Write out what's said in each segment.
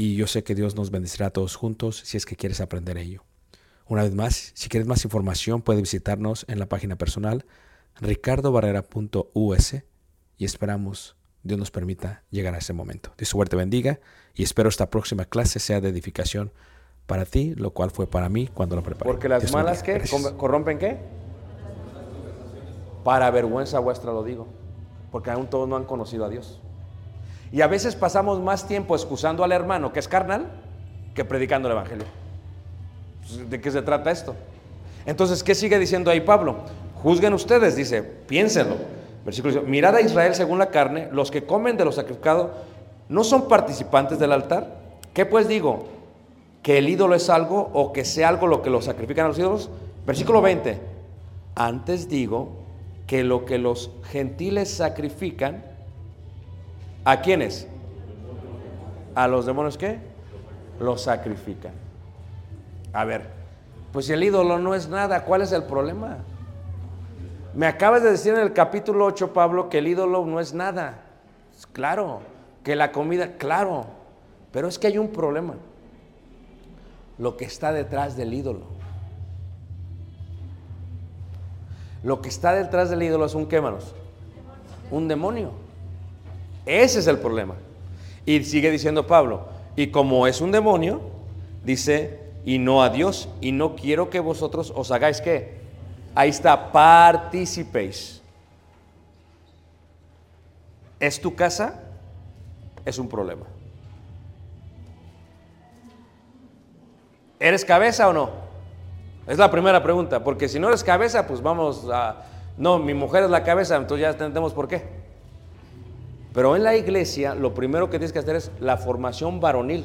y yo sé que Dios nos bendecirá a todos juntos si es que quieres aprender ello. Una vez más, si quieres más información, puedes visitarnos en la página personal ricardobarrera.us y esperamos Dios nos permita llegar a ese momento. Dios suerte bendiga y espero esta próxima clase sea de edificación para ti, lo cual fue para mí cuando lo preparé. Porque las Dios malas que corrompen qué? Para vergüenza vuestra lo digo, porque aún todos no han conocido a Dios. Y a veces pasamos más tiempo excusando al hermano que es carnal que predicando el evangelio. Pues, ¿De qué se trata esto? Entonces, ¿qué sigue diciendo ahí Pablo? Juzguen ustedes, dice, piénsenlo. Versículo dice, mirad a Israel según la carne, los que comen de lo sacrificado no son participantes del altar. ¿Qué pues digo? ¿Que el ídolo es algo o que sea algo lo que lo sacrifican a los ídolos? Versículo 20. Antes digo que lo que los gentiles sacrifican, ¿a quiénes? ¿A los demonios qué? Los sacrifican. A ver, pues si el ídolo no es nada, ¿cuál es el problema? Me acabas de decir en el capítulo 8, Pablo, que el ídolo no es nada. Claro, que la comida, claro, pero es que hay un problema. Lo que está detrás del ídolo. Lo que está detrás del ídolo es un qué, manos? Un demonio. Ese es el problema. Y sigue diciendo Pablo, Y como es un demonio, dice, y no a Dios, y no quiero que vosotros os hagáis qué. Ahí está, participéis. ¿Es tu casa? Es un problema. ¿Eres cabeza o no? Es la primera pregunta, porque si no eres cabeza, pues vamos a... No, mi mujer es la cabeza, entonces ya entendemos por qué. Pero en la iglesia lo primero que tienes que hacer es la formación varonil.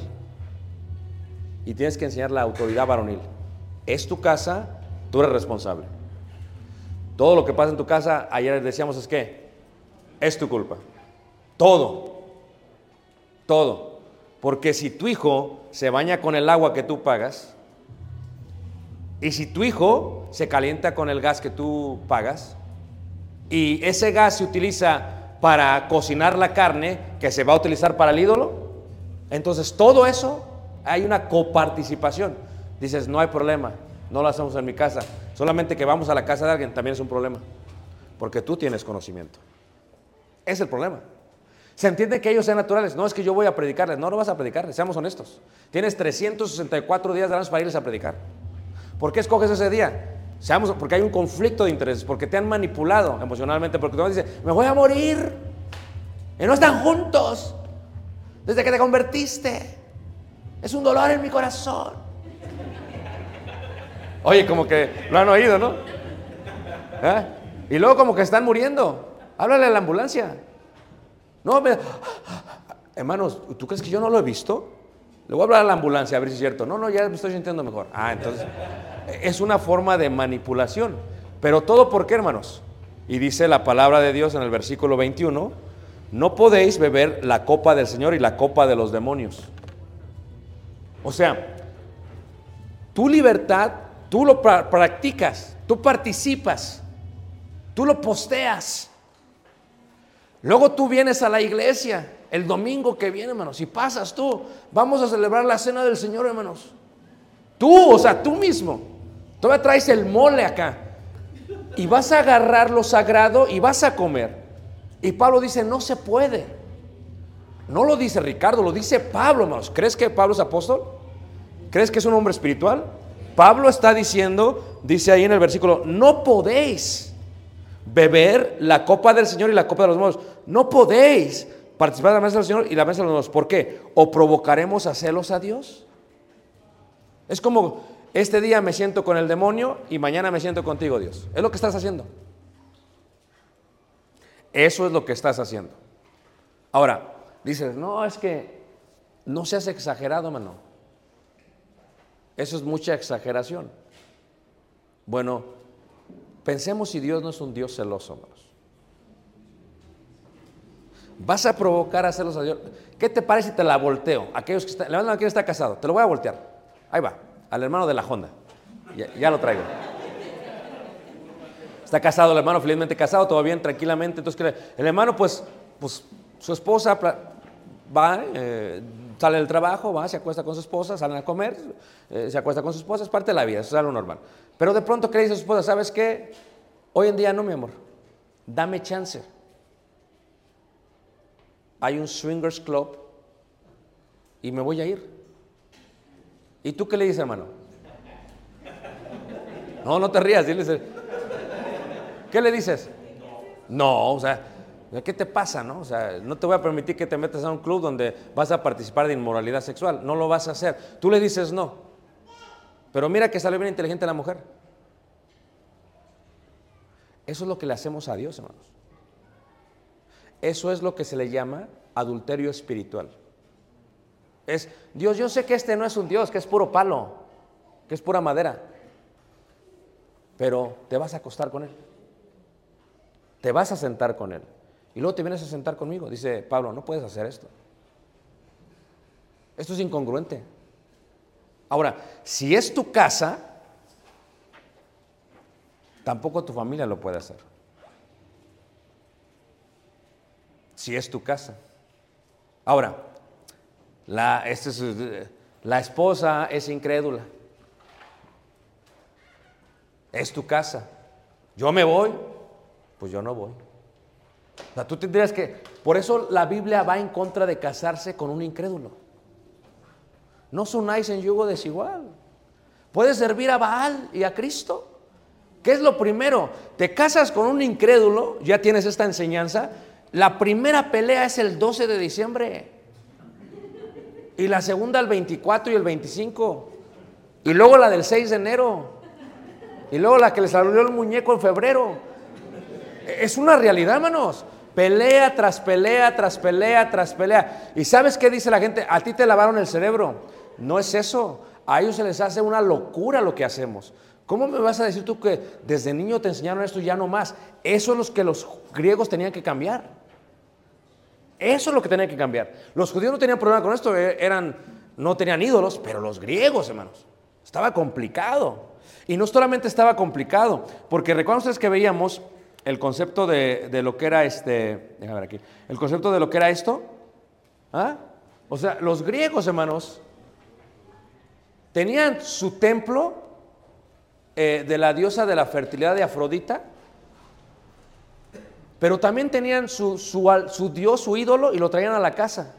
Y tienes que enseñar la autoridad varonil. Es tu casa, tú eres responsable. Todo lo que pasa en tu casa, ayer decíamos es que es tu culpa. Todo. Todo. Porque si tu hijo se baña con el agua que tú pagas, y si tu hijo se calienta con el gas que tú pagas, y ese gas se utiliza para cocinar la carne que se va a utilizar para el ídolo, entonces todo eso hay una coparticipación. Dices, no hay problema, no lo hacemos en mi casa, solamente que vamos a la casa de alguien también es un problema, porque tú tienes conocimiento. Es el problema. Se entiende que ellos sean naturales. No es que yo voy a predicarles. No, no vas a predicarles. Seamos honestos. Tienes 364 días de año para irles a predicar. ¿Por qué escoges ese día? Seamos, porque hay un conflicto de intereses. Porque te han manipulado emocionalmente. Porque tú dices, me voy a morir. Y no están juntos. Desde que te convertiste. Es un dolor en mi corazón. Oye, como que lo han oído, ¿no? ¿Eh? Y luego como que están muriendo. Háblale a la ambulancia. No, me... hermanos, ¿tú crees que yo no lo he visto? Le voy a hablar a la ambulancia a ver si es cierto. No, no, ya me estoy sintiendo mejor. Ah, entonces es una forma de manipulación. Pero todo por qué, hermanos? Y dice la palabra de Dios en el versículo 21, no podéis beber la copa del Señor y la copa de los demonios. O sea, tu libertad, tú lo pra- practicas, tú participas, tú lo posteas. Luego tú vienes a la iglesia el domingo que viene, hermanos, y pasas tú. Vamos a celebrar la cena del Señor, hermanos. Tú, o sea, tú mismo. Todavía traes el mole acá. Y vas a agarrar lo sagrado y vas a comer. Y Pablo dice, no se puede. No lo dice Ricardo, lo dice Pablo, hermanos. ¿Crees que Pablo es apóstol? ¿Crees que es un hombre espiritual? Pablo está diciendo, dice ahí en el versículo, no podéis beber la copa del Señor y la copa de los demonios. No podéis participar de la mesa del Señor y la mesa de los demonios. ¿Por qué? ¿O provocaremos a celos a Dios? Es como este día me siento con el demonio y mañana me siento contigo, Dios. Es lo que estás haciendo. Eso es lo que estás haciendo. Ahora, dices, no, es que no seas exagerado, mano. Eso es mucha exageración. Bueno, pensemos si Dios no es un Dios celoso, hermanos. Vas a provocar a celos a Dios. ¿Qué te parece si te la volteo? Aquellos que están, levantan a quien está casado. Te lo voy a voltear. Ahí va, al hermano de la Honda. Ya, lo traigo. Está casado el hermano, felizmente casado, todo bien, tranquilamente. Entonces, ¿qué le- el hermano, pues, pues su esposa va, eh, sale del trabajo, va, se acuesta con su esposa, salen a comer, eh, se acuesta con su esposa, es parte de la vida, eso es algo normal. Pero de pronto, ¿qué dice a su esposa? ¿Sabes qué? Hoy en día no, mi amor. Dame chance. Hay un swingers club y me voy a ir. ¿Y tú qué le dices, hermano? No, no te rías. ¿Qué le dices? No, o sea, ¿qué te pasa, no? O sea, no te voy a permitir que te metas a un club donde vas a participar de inmoralidad sexual. No lo vas a hacer. Tú le dices no. Pero mira que sale bien inteligente la mujer. Eso es lo que le hacemos a Dios, hermanos. Eso es lo que se le llama adulterio espiritual. Es, Dios, yo sé que este no es un Dios, que es puro palo, que es pura madera. Pero te vas a acostar con Él. Te vas a sentar con Él. Y luego te vienes a sentar conmigo. Dice Pablo, no puedes hacer esto. Esto es incongruente. Ahora, si es tu casa, tampoco tu familia lo puede hacer. Si es tu casa. Ahora, la, este es, la esposa es incrédula. Es tu casa. Yo me voy, pues yo no voy. Tú tendrías que... Por eso la Biblia va en contra de casarse con un incrédulo. No os unáis en yugo desigual. Puedes servir a Baal y a Cristo. ¿Qué es lo primero? Te casas con un incrédulo, ya tienes esta enseñanza. La primera pelea es el 12 de diciembre. Y la segunda el 24 y el 25. Y luego la del 6 de enero. Y luego la que le salió el muñeco en febrero. Es una realidad, hermanos. Pelea tras pelea, tras pelea, tras pelea. ¿Y sabes qué dice la gente? A ti te lavaron el cerebro. No es eso. A ellos se les hace una locura lo que hacemos. ¿Cómo me vas a decir tú que desde niño te enseñaron esto y ya no más? Eso es lo que los griegos tenían que cambiar. Eso es lo que tenían que cambiar. Los judíos no tenían problema con esto, eh, eran, no tenían ídolos, pero los griegos, hermanos, estaba complicado. Y no solamente estaba complicado, porque recuerdan ustedes que veíamos el concepto de, de lo que era este, déjame ver aquí, el concepto de lo que era esto. ¿Ah? O sea, los griegos, hermanos, tenían su templo eh, de la diosa de la fertilidad de Afrodita, pero también tenían su, su dios, su ídolo, y lo traían a la casa.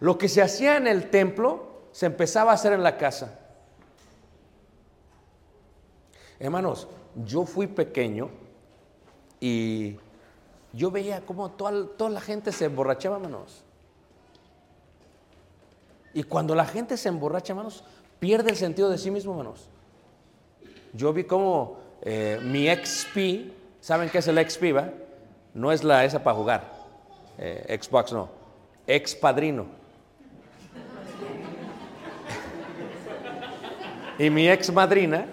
Lo que se hacía en el templo se empezaba a hacer en la casa. Hermanos, yo fui pequeño y yo veía cómo toda, toda la gente se emborrachaba, hermanos. Y cuando la gente se emborracha, hermanos, pierde el sentido de sí mismo, hermanos. Yo vi cómo eh, mi XP, ¿saben qué es el XP, va? No es la esa para jugar, eh, Xbox no, ex padrino. y mi ex madrina,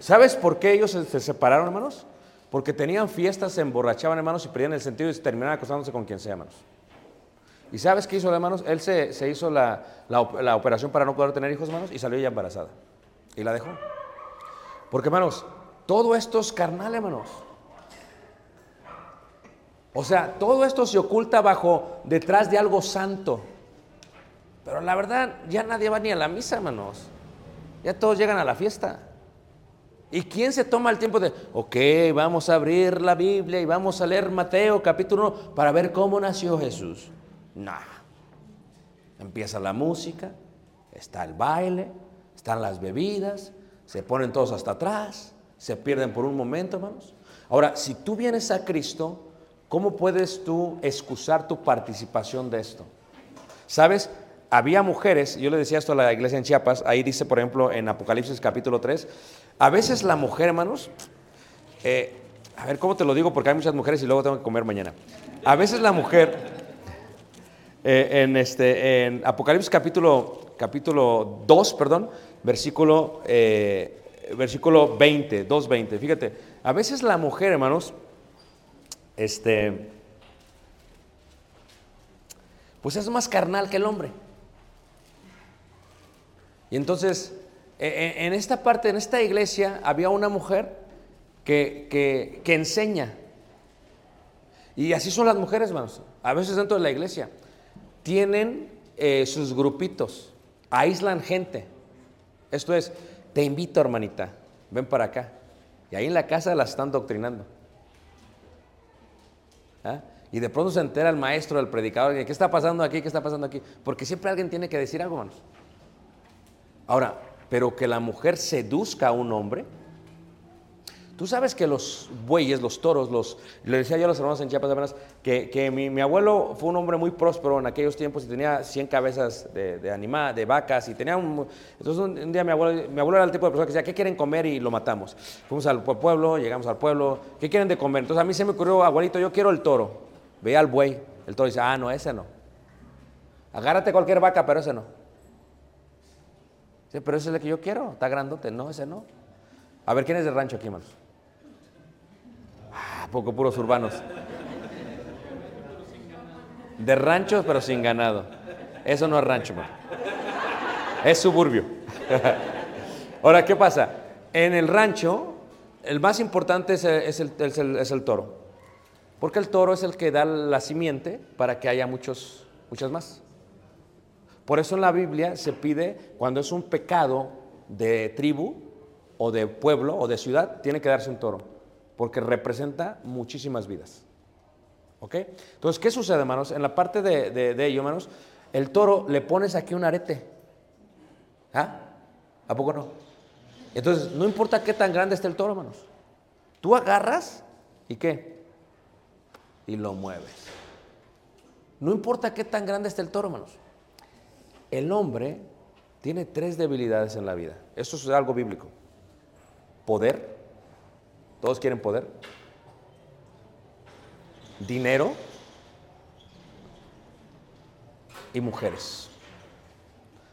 ¿sabes por qué ellos se, se separaron, hermanos? Porque tenían fiestas, se emborrachaban, hermanos, y perdían el sentido y terminaban acostándose con quien sea, hermanos. ¿Y sabes qué hizo, hermanos? Él se, se hizo la, la la operación para no poder tener hijos, hermanos, y salió ella embarazada. Y la dejó. Porque, hermanos, todo esto es carnal, hermanos. O sea, todo esto se oculta bajo, detrás de algo santo. Pero la verdad, ya nadie va ni a la misa, hermanos. Ya todos llegan a la fiesta. ¿Y quién se toma el tiempo de, ok, vamos a abrir la Biblia y vamos a leer Mateo capítulo 1 para ver cómo nació Jesús? Nah. Empieza la música, está el baile, están las bebidas, se ponen todos hasta atrás, se pierden por un momento, hermanos. Ahora, si tú vienes a Cristo, ¿cómo puedes tú excusar tu participación de esto? ¿Sabes? Había mujeres, yo le decía esto a la iglesia en Chiapas, ahí dice, por ejemplo, en Apocalipsis capítulo 3, a veces la mujer, hermanos, eh, a ver cómo te lo digo, porque hay muchas mujeres y luego tengo que comer mañana. A veces la mujer, eh, en, este, en Apocalipsis capítulo, capítulo 2, perdón, versículo, eh, versículo 20, 2.20, fíjate, a veces la mujer, hermanos, este, pues es más carnal que el hombre. Y entonces, e- e- en esta parte, en esta iglesia, había una mujer que, que- enseña. Y así son las mujeres, hermanos. A veces dentro de la iglesia. Tienen eh, sus grupitos, aíslan gente. Esto es, te invito, hermanita, ven para acá. Y ahí en la casa las están doctrinando. ¿Ah? Y de pronto se entera el maestro, el predicador, ¿qué está pasando aquí? ¿Qué está pasando aquí? Porque siempre alguien tiene que decir algo, hermanos. Ahora, pero que la mujer seduzca a un hombre. Tú sabes que los bueyes, los toros, los, le decía yo a los hermanos en Chiapas, hermanas, que, que mi, abuelo fue un hombre muy próspero en aquellos tiempos y tenía 100 cabezas de, de de vacas y tenía un... Entonces un, día mi abuelo, era el tipo de persona que decía, ¿qué quieren comer? Y lo matamos. Fuimos al pue- pueblo, llegamos al pueblo, ¿qué quieren de comer? Entonces a mí se me ocurrió, abuelito, yo quiero el toro. Veía al buey, el toro dice, ah, no, ese no. Agárrate cualquier vaca, pero ese no. Sí, pero ese es el que yo quiero, está grandote, no, ese no. A ver, ¿quién es de rancho aquí, hermanos? Poco puros urbanos. De ranchos, pero sin ganado. Eso no es rancho. Es suburbio. Ahora, ¿qué pasa? En el rancho, el más importante es el- es el toro. Porque el toro es el que da la simiente para que haya muchos, muchas más. Por eso en la Biblia se pide, cuando es un pecado de tribu o de pueblo o de ciudad, tiene que darse un toro, porque representa muchísimas vidas. ¿Ok? Entonces, ¿qué sucede, hermanos? En la parte de, de, ello, hermanos, el toro le pones aquí un arete. ¿Ah? ¿A poco no? Entonces, no importa qué tan grande esté el toro, hermanos. Tú agarras y qué? Y lo mueves. No importa qué tan grande esté el toro, hermanos. El hombre tiene tres debilidades en la vida. Eso es algo bíblico. Poder. Todos quieren poder. Dinero. Y mujeres.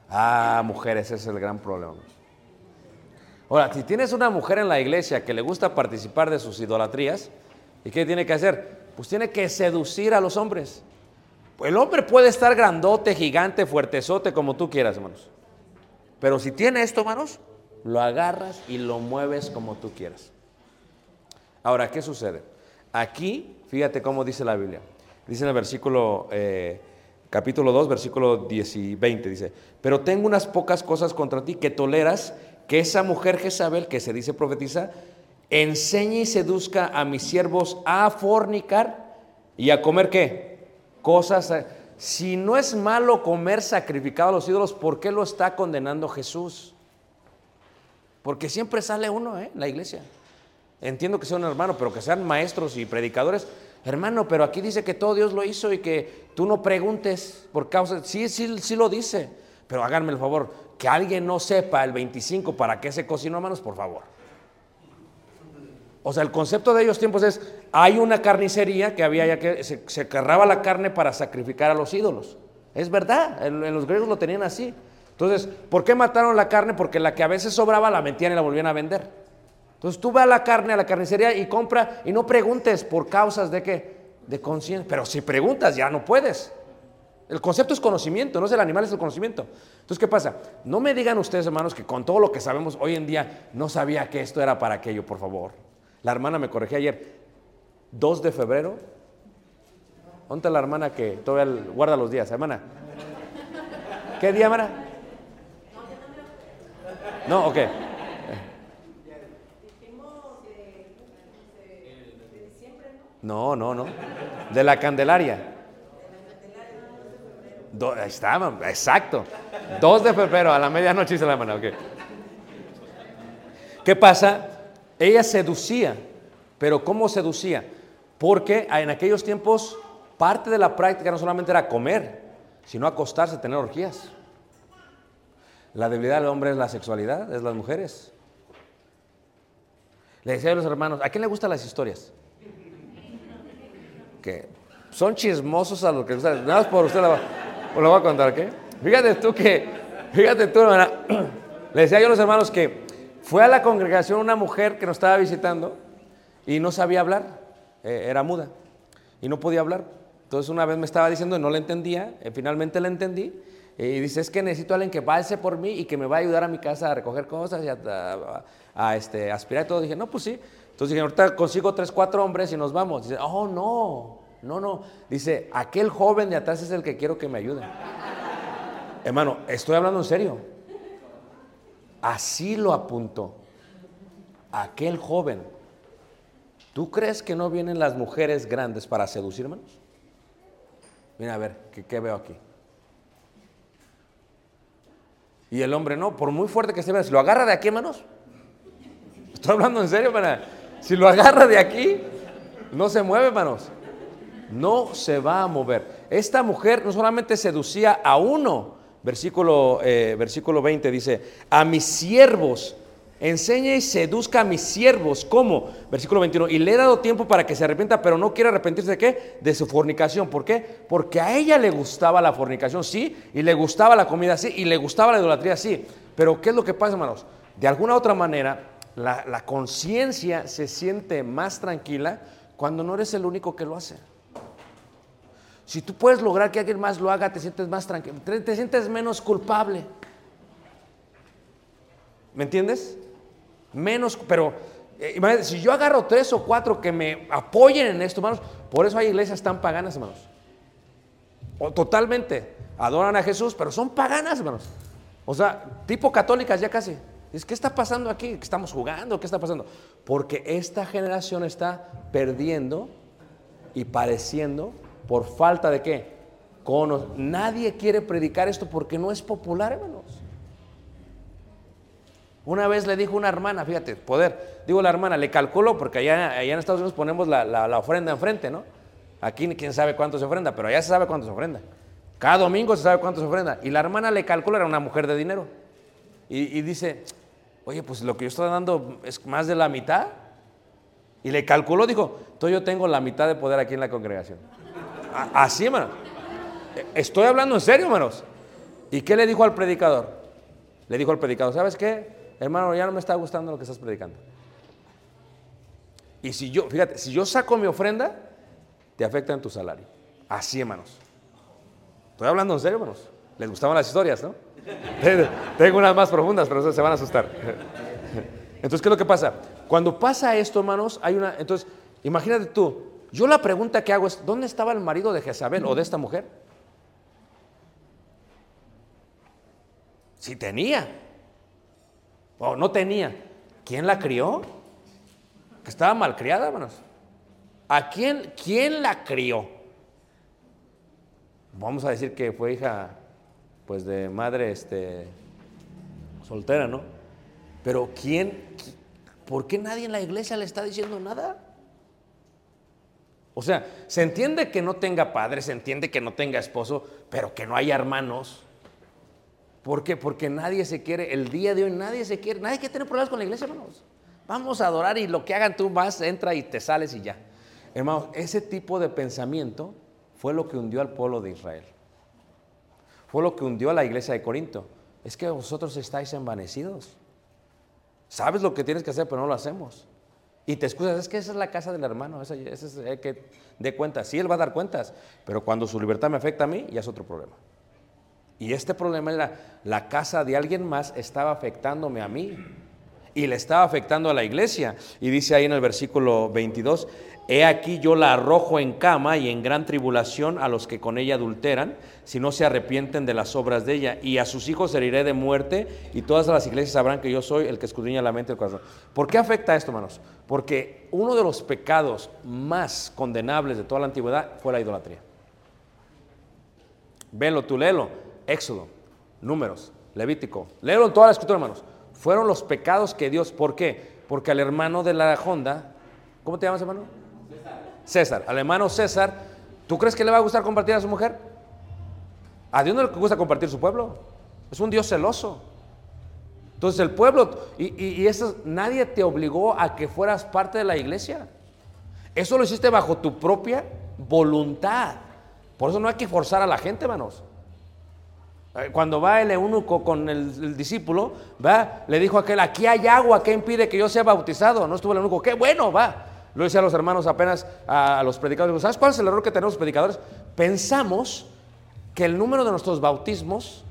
Ah, mujeres, ese es el gran problema. Ahora, si tienes una mujer en la iglesia que le gusta participar de sus idolatrías, ¿y qué tiene que hacer? Pues tiene que seducir a los hombres. El hombre puede estar grandote, gigante, fuertezote, como tú quieras, hermanos. Pero si tiene esto, hermanos, lo agarras y lo mueves como tú quieras. Ahora, ¿qué sucede? Aquí, fíjate cómo dice la Biblia. Dice en el versículo, eh, capítulo 2, versículo 10 y 20, dice, pero tengo unas pocas cosas contra ti que toleras que esa mujer Jezabel, que se dice profetiza, enseñe y seduzca a mis siervos a fornicar y a comer qué? Cosas. eh, Si no es malo comer sacrificado a los ídolos, ¿por qué lo está condenando Jesús? Porque siempre sale uno ¿eh? la iglesia. Entiendo que sea un hermano, pero que sean maestros y predicadores. Hermano, pero aquí dice que todo Dios lo hizo y que tú no preguntes por causa. Sí, sí, sí lo dice. Pero háganme el favor, que alguien no sepa el 25 para qué se cocinó, hermanos, por favor. O sea, el concepto de ellos tiempos es, hay una carnicería que había ya que se, se carraba la carne para sacrificar a los ídolos. Es verdad, en, en los griegos lo tenían así. Entonces, ¿por qué mataron la carne? Porque la que a veces sobraba la metían y la volvían a vender. Entonces tú vas a la carne, a la carnicería y compra y no preguntes por causas de qué, de conciencia. Pero si preguntas ya no puedes. El concepto es conocimiento, no es el animal, es el conocimiento. Entonces, ¿qué pasa? No me digan ustedes, hermanos, que con todo lo que sabemos hoy en día no sabía que esto era para aquello, por favor. La hermana me corrigió ayer. 2 de febrero. ¿Dónde está la hermana que todavía guarda los días? Hermana. ¿Qué día, hermana? No, ok. No, no, no. De la Candelaria. Do- ahí está, exacto. 2 de febrero a la medianoche dice la hermana, ok. ¿Qué pasa? Ella seducía, pero ¿cómo seducía? Porque en aquellos tiempos parte de la práctica no solamente era comer, sino acostarse, tener orgías. La debilidad del hombre es la sexualidad, es las mujeres. Le decía a los hermanos, ¿a quién le gustan las historias? Que son chismosos a lo que gusta. Nada más por usted la, la voy a contar, ¿qué? Fíjate tú que, fíjate tú, hermana, le decía yo a los hermanos que fue a la congregación una mujer que nos estaba visitando y no sabía hablar, eh, era muda y no podía hablar. Entonces una vez me estaba diciendo y no le entendía, eh, finalmente le entendí y dice, es que necesito a alguien que pase por mí y que me va a ayudar a mi casa a recoger cosas y a, a- a, este, aspirar y todo. Dije, no, pues sí. Entonces dije, ahorita consigo tres, cuatro hombres y nos vamos. Dice, oh, no, no, no. Dice, aquel joven de atrás es el que quiero que me ayude. Hermano, estoy hablando en serio. Así lo apuntó. Aquel joven. ¿Tú crees que no vienen las mujeres grandes para seducir, hermanos? Mira, a ver, ¿qué, veo aquí? Y el hombre, no, por muy fuerte que se vea, si lo agarra de aquí, hermanos. Estoy hablando en serio, hermana. Si lo agarra de aquí, no se mueve, hermanos. No se va a mover. Esta mujer no solamente seducía a uno, versículo, eh, versículo 20 dice, a mis siervos, enseña y seduzca a mis siervos. ¿Cómo? Versículo 21, y le he dado tiempo para que se arrepienta, pero no quiere arrepentirse de qué? De su fornicación. ¿Por qué? Porque a ella le gustaba la fornicación, sí, y le gustaba la comida, sí, y le gustaba la idolatría, sí. Pero ¿qué es lo que pasa, hermanos? De alguna otra manera, la, conciencia se siente más tranquila cuando no eres el único que lo hace. Si tú puedes lograr que alguien más lo haga, te sientes más tranquilo, te, te sientes menos culpable. ¿Me entiendes? Menos, pero eh, si yo agarro tres o cuatro que me apoyen en esto, hermanos, por eso hay iglesias tan paganas, hermanos. O totalmente adoran a Jesús, pero son paganas, hermanos. O sea, tipo católicas ya casi. Es, ¿Qué está pasando aquí? ¿Qué estamos jugando? ¿Qué está pasando? Porque esta generación está perdiendo y padeciendo por falta de qué? Cono- Nadie quiere predicar esto porque no es popular, hermanos. Una vez le dijo una hermana, fíjate, poder, digo la hermana, le calculó, porque allá, en Estados Unidos ponemos la, ofrenda enfrente, ¿no? Aquí quién sabe cuánto se ofrenda, pero allá se sabe cuánto se ofrenda. Cada domingo se sabe cuánto se ofrenda. Y la hermana le calculó, era una mujer de dinero. Y dice, oye, pues lo que yo estoy dando es más de la mitad. Y le calculó, dijo, entonces yo tengo la mitad de poder aquí en la congregación. Así, hermano. E- Estoy hablando en serio, hermanos. ¿Y qué le dijo al predicador? Le dijo al predicador, ¿sabes qué? Hermano, ya no me está gustando lo que estás predicando. Y si yo, fíjate, si yo saco mi ofrenda, te afecta en tu salario. Así, hermanos. Estoy hablando en serio, hermanos. Les gustaban las historias, ¿no? Tengo unas más profundas, pero se van a asustar. Entonces, ¿qué es lo que pasa? Cuando pasa esto, hermanos, hay una. Entonces, imagínate tú. Yo la pregunta que hago es: ¿dónde estaba el marido de Jezabel o de esta mujer? Si tenía. O no tenía. ¿Quién la crió? Que estaba malcriada, hermanos. ¿A quién, quién la crió? Vamos a decir que fue hija, pues, de madre, este, soltera, ¿no? Pero ¿quién, qui- por qué nadie en la iglesia le está diciendo nada? O sea, se entiende que no tenga padre, se entiende que no tenga esposo, pero que no haya hermanos. ¿Por qué? Porque nadie se quiere, el día de hoy nadie se quiere, nadie quiere tener problemas con la iglesia, hermanos. Vamos a adorar y lo que hagan tú vas, entra y te sales y ya. Hermanos, ese tipo de pensamiento fue lo que hundió al pueblo de Israel. Fue lo que hundió a la iglesia de Corinto. Es que vosotros estáis envanecidos. Sabes lo que tienes que hacer, pero no lo hacemos. Y te excusas, es que esa es la casa del hermano, esa, es el que dé cuentas. Sí, él va a dar cuentas, pero cuando su libertad me afecta a mí, ya es otro problema. Y este problema era, la casa de alguien más estaba afectándome a mí y le estaba afectando a la iglesia. Y dice ahí en el versículo 22, he aquí yo la arrojo en cama y en gran tribulación a los que con ella adulteran, si no se arrepienten de las obras de ella, y a sus hijos heriré de muerte, y todas las iglesias sabrán que yo soy el que escudriña la mente y el corazón. ¿Por qué afecta esto, hermanos? Porque uno de los pecados más condenables de toda la antigüedad fue la idolatría. Velo, tú léelo. Éxodo, Números, Levítico. Léelo en toda la escritura, hermanos. Fueron los pecados que Dios. ¿Por qué? Porque al hermano de la Honda, ¿cómo te llamas, hermano? César. Al hermano César, ¿tú crees que le va a gustar compartir a su mujer? A Dios no le gusta compartir su pueblo. Es un Dios celoso. Entonces el pueblo, y, eso, nadie te obligó a que fueras parte de la iglesia. Eso lo hiciste bajo tu propia voluntad. Por eso no hay que forzar a la gente, hermanos. Eh, Cuando va el eunuco con el, el discípulo, va, le dijo a aquel, aquí hay agua, ¿qué impide que yo sea bautizado? No estuvo el eunuco, qué bueno, va. Lo decía a los hermanos apenas, a, los predicadores, ¿sabes cuál es el error que tenemos los predicadores? Pensamos que el número de nuestros bautismos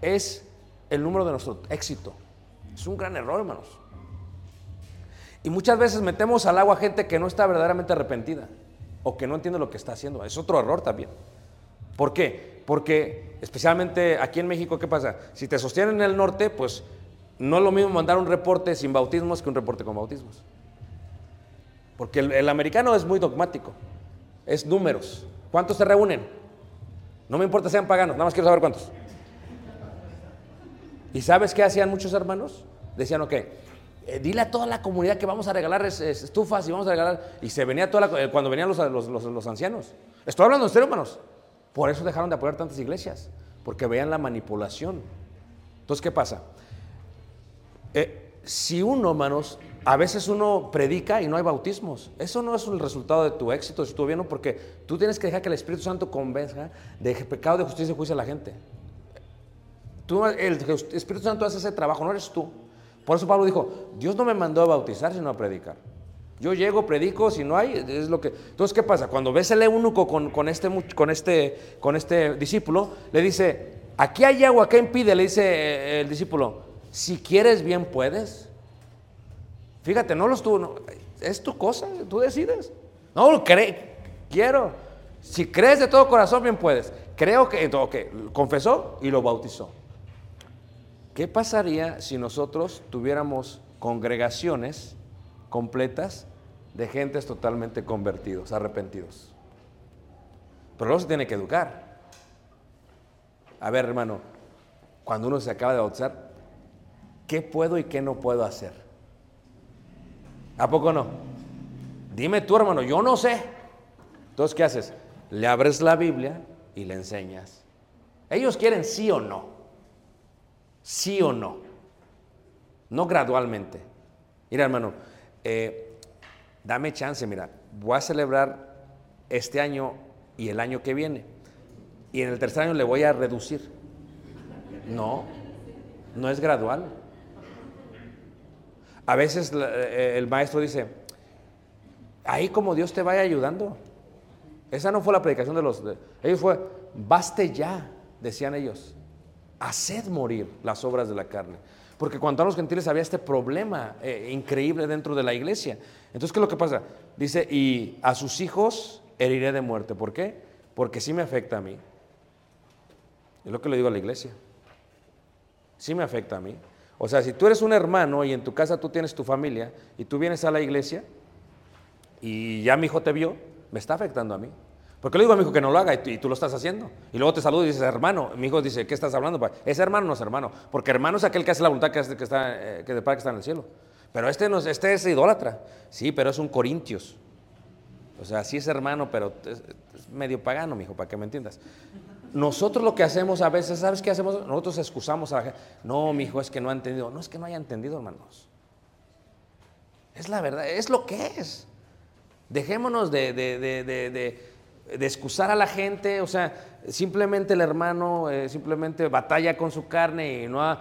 es el número de nuestro éxito. Es un gran error, hermanos. Y muchas veces metemos al agua gente que no está verdaderamente arrepentida o que no entiende lo que está haciendo. Es otro error también. ¿Por qué? Porque especialmente aquí en México, ¿qué pasa? Si te sostienen en el norte, pues no es lo mismo mandar un reporte sin bautismos que un reporte con bautismos. Porque el, americano es muy dogmático, es números. ¿Cuántos se reúnen? No me importa sean paganos, nada más quiero saber cuántos. ¿Y sabes qué hacían muchos hermanos? Decían, ok, eh, dile a toda la comunidad que vamos a regalar es- es- estufas y vamos a regalar. Y se venía toda la, eh, cuando venían los, ancianos. Estoy hablando en serio, hermanos. Por eso dejaron de apoyar tantas iglesias, porque veían la manipulación. Entonces, ¿qué pasa? Eh, si uno, hermanos, a veces uno predica y no hay bautismos, eso no es el resultado de tu éxito, de tu bien, porque tú tienes que dejar que el Espíritu Santo convenza de pecado, de justicia y juicio a la gente. Tú, el Espíritu Santo hace ese trabajo, no eres tú. Por eso Pablo dijo, Dios no me mandó a bautizar, sino a predicar. Yo llego, predico, si no hay, es lo que... Entonces, ¿qué pasa? Cuando ves el eunuco con, este, con, este, con este discípulo, le dice, aquí hay agua, ¿qué impide? Le dice eh, el discípulo, si quieres bien puedes. Fíjate, no lo estuvo, no, es tu cosa, tú decides. No, lo cree, quiero. Si crees de todo corazón, bien puedes. Creo que, ok, confesó y lo bautizó. ¿Qué pasaría si nosotros tuviéramos congregaciones completas de gentes totalmente convertidos, arrepentidos? Pero luego se tiene que educar. A ver, hermano, cuando uno se acaba de bautizar, qué puedo y qué no puedo hacer. ¿A poco no? Dime tú, hermano, yo no sé. Entonces, ¿qué haces? Le abres la Biblia y le enseñas. Ellos quieren sí o no. Sí o no. No gradualmente. Mira, hermano, eh, dame chance, mira, voy a celebrar este año y el año que viene. Y en el tercer año le voy a reducir. No, no es gradual. A veces eh, el maestro dice, ahí como Dios te vaya ayudando. Esa no fue la predicación de los... ellos fue, baste ya, decían ellos. Haced morir las obras de la carne. Porque cuando a los gentiles había este problema eh, increíble dentro de la iglesia. Entonces, ¿qué es lo que pasa? Dice, y a sus hijos heriré de muerte. ¿Por qué? Porque sí me afecta a mí. Es lo que le digo a la iglesia. Sí me afecta a mí. O sea, si tú eres un hermano y en tu casa tú tienes tu familia y tú vienes a la iglesia y ya mi hijo te vio, me está afectando a mí. Porque le digo a mi hijo que no lo haga y tú, lo estás haciendo. Y luego te saludo y dices, hermano. Mi hijo dice, ¿qué estás hablando? pa?" Es hermano, no es hermano. Porque hermano es aquel que hace la voluntad que, hace- que está, eh, que de Padre que está en el cielo. Pero este, no, es- este es idólatra. Sí, pero es un corintios. O sea, sí es hermano, pero es medio pagano, mi hijo, para que me entiendas. Nosotros lo que hacemos a veces, ¿sabes qué hacemos? Nosotros excusamos a la gente. No, mi hijo, es que no ha entendido. No es que no haya entendido, hermanos. Es la verdad, es lo que es. Dejémonos de, de, de, de, excusar a la gente, o sea, simplemente el hermano eh, simplemente batalla con su carne y no ha...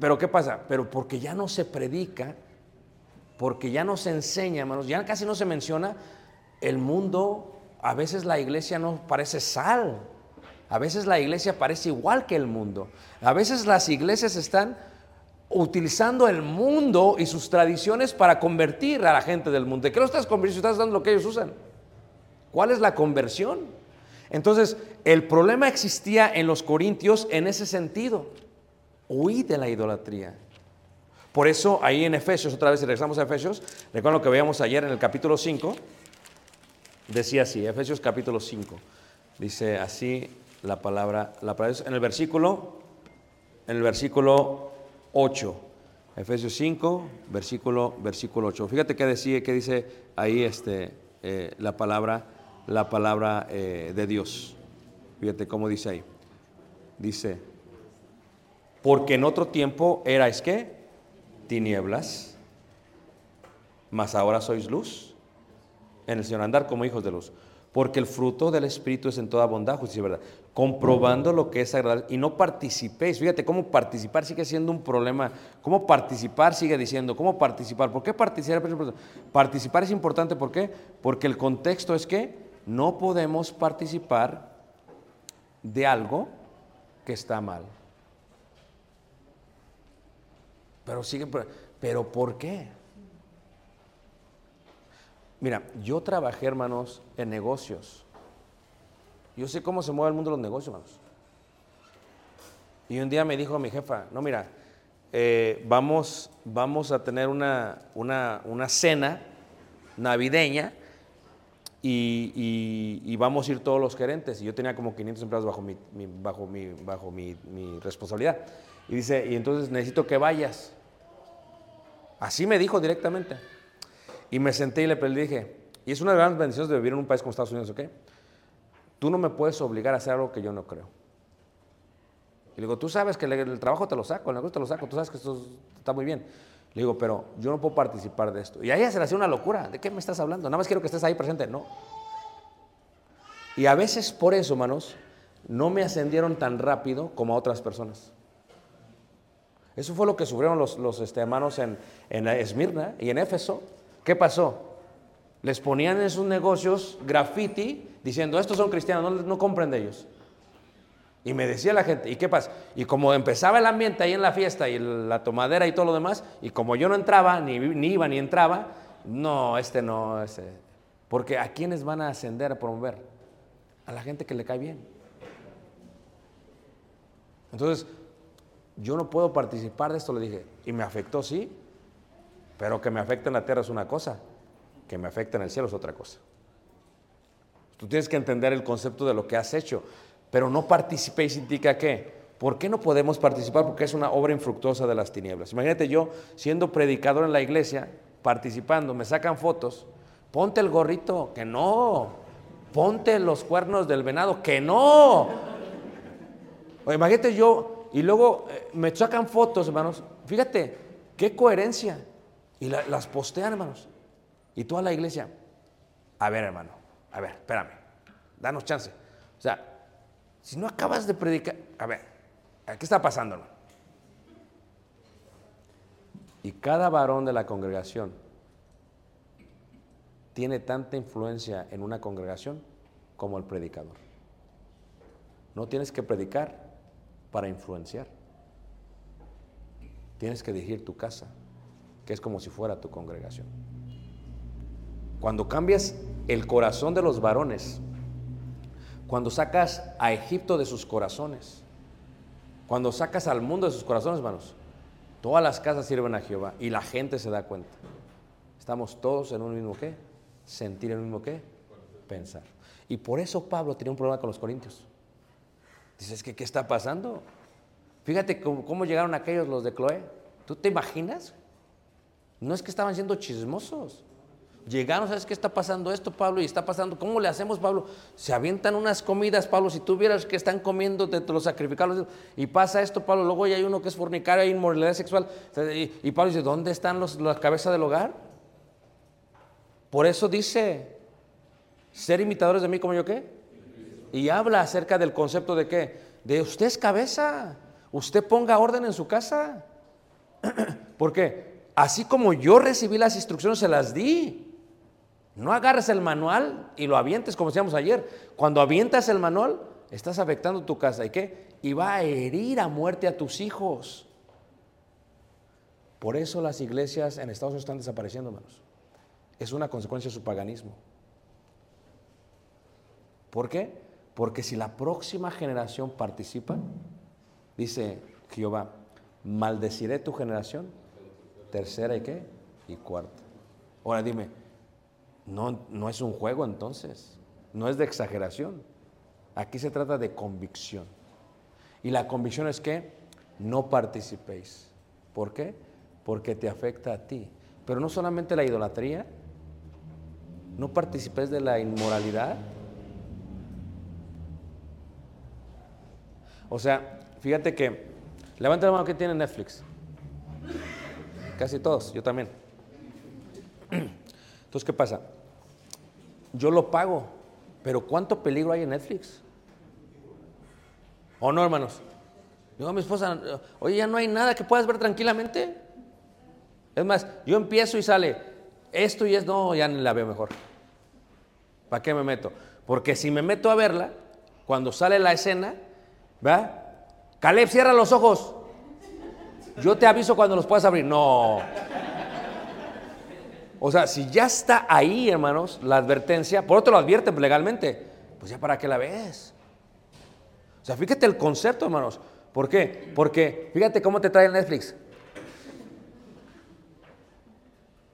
Pero ¿qué pasa? Pero porque ya no se predica, porque ya no se enseña, hermanos, ya casi no se menciona el mundo, a veces la iglesia no parece sal, a veces la iglesia parece igual que el mundo, a veces las iglesias están utilizando el mundo y sus tradiciones para convertir a la gente del mundo. ¿De qué lo estás convirtiendo? Estás dando lo que ellos usan. ¿Cuál es la conversión? Entonces, el problema existía en los corintios en ese sentido. Huí de la idolatría. Por eso, ahí en Efesios, otra vez, si regresamos a Efesios, recuerden lo que veíamos ayer en el capítulo 5, decía así, Efesios capítulo 5, dice así la palabra, la palabra en el versículo, en el versículo 8, Efesios 5, versículo, versículo 8. Fíjate qué decía, qué dice ahí este, eh, la palabra, la palabra eh, de Dios. Fíjate cómo dice ahí. Dice, porque en otro tiempo erais qué? Tinieblas, mas ahora sois luz en el Señor, andar como hijos de luz. Porque el fruto del Espíritu es en toda bondad, justicia y verdad. Comprobando lo que es agradable. Y no participéis. Fíjate cómo participar sigue siendo un problema. Cómo participar sigue diciendo. ¿Cómo participar? ¿Por qué participar? Participar es importante. ¿Por qué? Porque el contexto es que no podemos participar de algo que está mal. Pero sigue. ¿Pero por qué? Mira, yo trabajé, hermanos, en negocios. Yo sé cómo se mueve el mundo de los negocios, hermanos. Y un día me dijo mi jefa, no, mira, eh, vamos, vamos a tener una, una, una cena navideña y, y- vamos a ir todos los gerentes. Y yo tenía como 500 empleados bajo mi, mi- bajo mi, bajo mi, mi responsabilidad. Y dice, y entonces necesito que vayas. Así me dijo directamente. Y me senté y le le dije, y es una de las grandes bendiciones de vivir en un país como Estados Unidos, ¿ok? Tú no me puedes obligar a hacer algo que yo no creo. Y le digo, tú sabes que el, trabajo te lo saco, el negocio te lo saco, tú sabes que esto está muy bien. Le digo, pero yo no puedo participar de esto. Y a ella se le hacía una locura. ¿De qué me estás hablando? Nada más quiero que estés ahí presente. No. Y a veces por eso, hermanos, no me ascendieron tan rápido como a otras personas. Eso fue lo que sufrieron los, los, este, hermanos en, en Esmirna y en Éfeso. ¿Qué pasó? Les ponían en sus negocios graffiti diciendo, estos son cristianos, no, no compren de ellos. Y me decía la gente, ¿y qué pasa? Y como empezaba el ambiente ahí en la fiesta y la tomadera y todo lo demás, y como yo no entraba, ni, ni iba ni entraba, no, este no, este. Porque ¿a quiénes van a ascender a promover? A la gente que le cae bien. Entonces, yo no puedo participar de esto, le dije. Y me afectó, sí, pero que me afecte en la tierra es una cosa, que me afecte en el cielo es otra cosa. Tú tienes que entender el concepto de lo que has hecho, pero no participéis indica qué? ¿Por qué no podemos participar? Porque es una obra infructuosa de las tinieblas. Imagínate yo siendo predicador en la iglesia, participando, me sacan fotos, ponte el gorrito, que no, ponte los cuernos del venado, que no. O imagínate yo, y luego eh, me sacan fotos, hermanos, fíjate, qué coherencia. Y la- las postean, hermanos. Y toda la iglesia, a ver, hermano, a ver, espérame, danos chance. O sea, si no acabas de predicar, a ver, ¿qué está pasando? Y cada varón de la congregación tiene tanta influencia en una congregación como el predicador. No tienes que predicar para influenciar. Tienes que dirigir tu casa, que es como si fuera tu congregación. Cuando cambias el corazón de los varones, cuando sacas a Egipto de sus corazones, cuando sacas al mundo de sus corazones, hermanos, todas las casas sirven a Jehová y la gente se da cuenta. Estamos todos en un mismo qué? Sentir en un mismo qué? Pensar. Y por eso Pablo tenía un problema con los corintios. Dices que, ¿qué está pasando? Fíjate cómo, cómo llegaron aquellos los de Cloé. ¿Tú te imaginas? No es que estaban siendo chismosos. Llegaron, ¿sabes qué está pasando esto, Pablo? Y está pasando, ¿cómo le hacemos, Pablo? Se avientan unas comidas, Pablo, si tú vieras que están comiendo de los sacrificados y pasa esto, Pablo, luego ya hay uno que es fornicario, hay inmoralidad sexual. Y, Pablo dice, ¿dónde están los, la cabeza del hogar? Por eso dice, ser imitadores de mí como yo qué. Y habla acerca del concepto de qué? De usted es cabeza, usted ponga orden en su casa. Porque así como yo recibí las instrucciones, se las di. No agarres el manual y lo avientes como decíamos ayer. Cuando avientas el manual, estás afectando tu casa. ¿Y qué? Y va a herir a muerte a tus hijos. Por eso las iglesias en Estados Unidos están desapareciendo, hermanos. Es una consecuencia de su paganismo. ¿Por qué? Porque si la próxima generación participa, dice Jehová, maldeciré tu generación, tercera y qué? Y cuarta. Ahora dime, no, no es un juego entonces, no es de exageración. Aquí se trata de convicción. Y la convicción es que no participéis. ¿Por qué? Porque te afecta a ti. Pero no solamente la idolatría, no participes de la inmoralidad. O sea, fíjate que, levanta la mano que tiene Netflix. Casi todos, yo también. Entonces, ¿qué pasa? Yo lo pago, pero ¿cuánto peligro hay en Netflix? ¿O no, hermanos? Digo a mi esposa, oye, ya no hay nada que puedas ver tranquilamente. Es más, yo empiezo y sale esto y es, no, ya ni la veo mejor. ¿Para qué me meto? Porque si me meto a verla, cuando sale la escena, ¿va? Caleb, cierra los ojos. Yo te aviso cuando los puedas abrir. No. O sea, si ya está ahí, hermanos, la advertencia, por otro lo advierten legalmente, pues ya para qué la ves. O sea, fíjate el concepto, hermanos. ¿Por qué? Porque fíjate cómo te trae Netflix.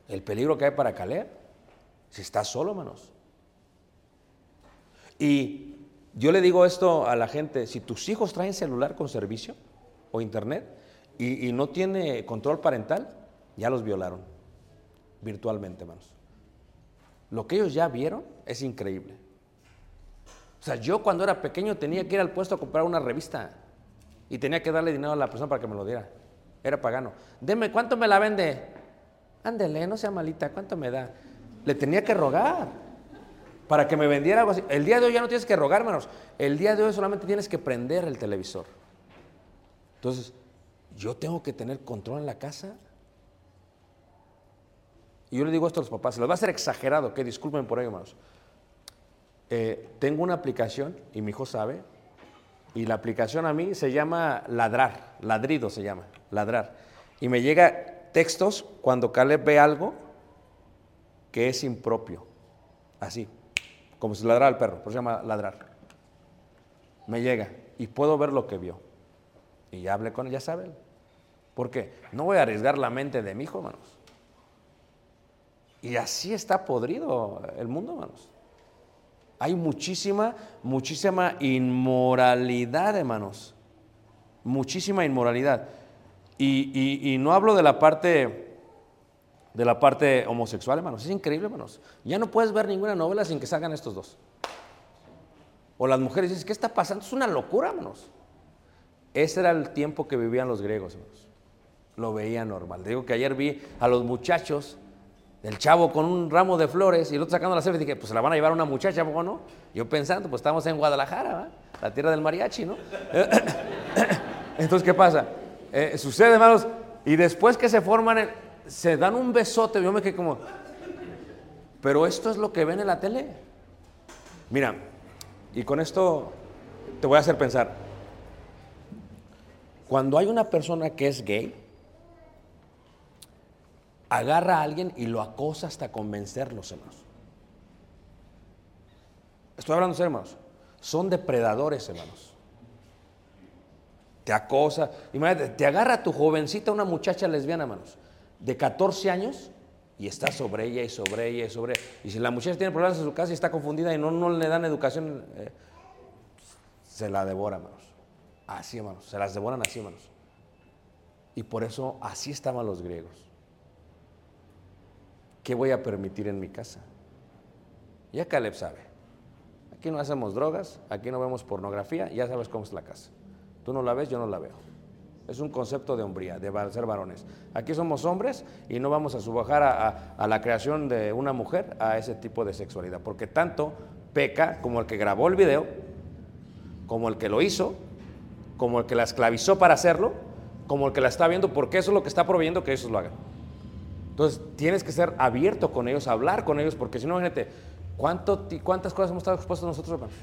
El peligro que hay para Caleb. Si estás solo, hermanos. Y yo le digo esto a la gente, si tus hijos traen celular con servicio o internet y, y no tiene control parental, ya los violaron virtualmente, hermanos. Lo que ellos ya vieron es increíble. O sea, yo cuando era pequeño tenía que ir al puesto a comprar una revista y tenía que darle dinero a la persona para que me lo diera. Era pagano. Deme, ¿cuánto me la vende? Ándele, no sea malita, ¿cuánto me da? Le tenía que rogar para que me vendiera algo así. El día de hoy ya no tienes que rogar, hermanos. El día de hoy solamente tienes que prender el televisor. Entonces, yo tengo que tener control en la casa. Yo le digo esto a los papás, se los va a hacer exagerado, que disculpen por ello, hermanos. Eh, tengo una aplicación, y mi hijo sabe, y la aplicación a mí se llama ladrar, ladrido se llama, ladrar. Y me llega textos cuando Caleb ve algo que es impropio, así, como si ladrara el perro, por eso se llama ladrar. Me llega y puedo ver lo que vio. Y ya hablé con él, ya sabe. ¿Por qué? No voy a arriesgar la mente de mi hijo, hermanos. Y así está podrido el mundo, hermanos. Hay muchísima, muchísima inmoralidad, hermanos. muchísima inmoralidad. Y, no hablo de la parte de la parte homosexual, hermanos. Es increíble, hermanos. Ya no puedes ver ninguna novela sin que salgan estos dos. O las mujeres dicen, ¿qué está pasando? Es una locura, hermanos. Ese era el tiempo que vivían los griegos, hermanos. Lo veía normal. Digo que ayer vi a los muchachos, el chavo con un ramo de flores y el otro sacando la selfie. Dije, pues se la van a llevar a una muchacha, ¿a poco no? Yo pensando, pues estamos en Guadalajara, la tierra del mariachi, ¿no? Entonces, ¿qué pasa? Eh, sucede, hermanos, y después que se forman, se dan un besote. Yo me quedé como, pero esto es lo que ven en la tele. Mira, y con esto te voy a hacer pensar. Cuando hay una persona que es gay, agarra a alguien y lo acosa hasta convencerlos, hermanos. Estoy hablando hermanos. Son depredadores, hermanos. Te acosa. Imagínate, te agarra a tu jovencita, una muchacha lesbiana, hermanos, de 14 años, y está sobre ella y sobre ella y sobre ella. Y si la muchacha tiene problemas en su casa y está confundida y no, no le dan educación, eh, se la devora, hermanos. Así, hermanos. Se las devoran así, hermanos. Y por eso así estaban los griegos. ¿Qué voy a permitir en mi casa? Ya Caleb sabe. Aquí no hacemos drogas, aquí no vemos pornografía, ya sabes cómo es la casa. Tú no la ves, yo no la veo. Es un concepto de hombría, de ser varones. Aquí somos hombres y no vamos a subajar a, a- a la creación de una mujer a ese tipo de sexualidad, porque tanto peca como el que grabó el video, como el que lo hizo, como el que la esclavizó para hacerlo, como el que la está viendo, porque eso es lo que está proveyendo que ellos lo hagan. Entonces, tienes que ser abierto con ellos, hablar con ellos, porque si no, imagínate, ¿cuánto, ¿cuántas cosas hemos estado expuestos nosotros, hermanos?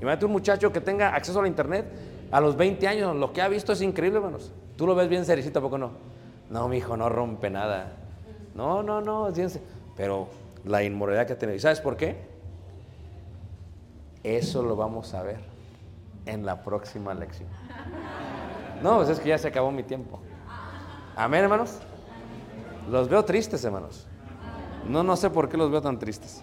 Imagínate un muchacho que tenga acceso a la internet a los 20 años, lo que ha visto es increíble, hermanos. Tú lo ves bien sericito, ¿a poco no? No, mi hijo, no rompe nada. No, no, no, Pero la inmoralidad que ha tenido. ¿Y sabes por qué? Eso lo vamos a ver en la próxima lección. No, pues es que ya se acabó mi tiempo. Amén, hermanos. Los veo tristes, hermanos. No, no sé por qué los veo tan tristes.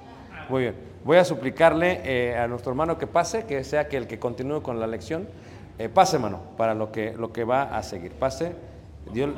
Muy bien. Voy a suplicarle eh, a nuestro hermano que pase, que sea que el que continúe con la lección. Eh, pase, hermano, para lo que, lo que va a seguir. Pase. Dios.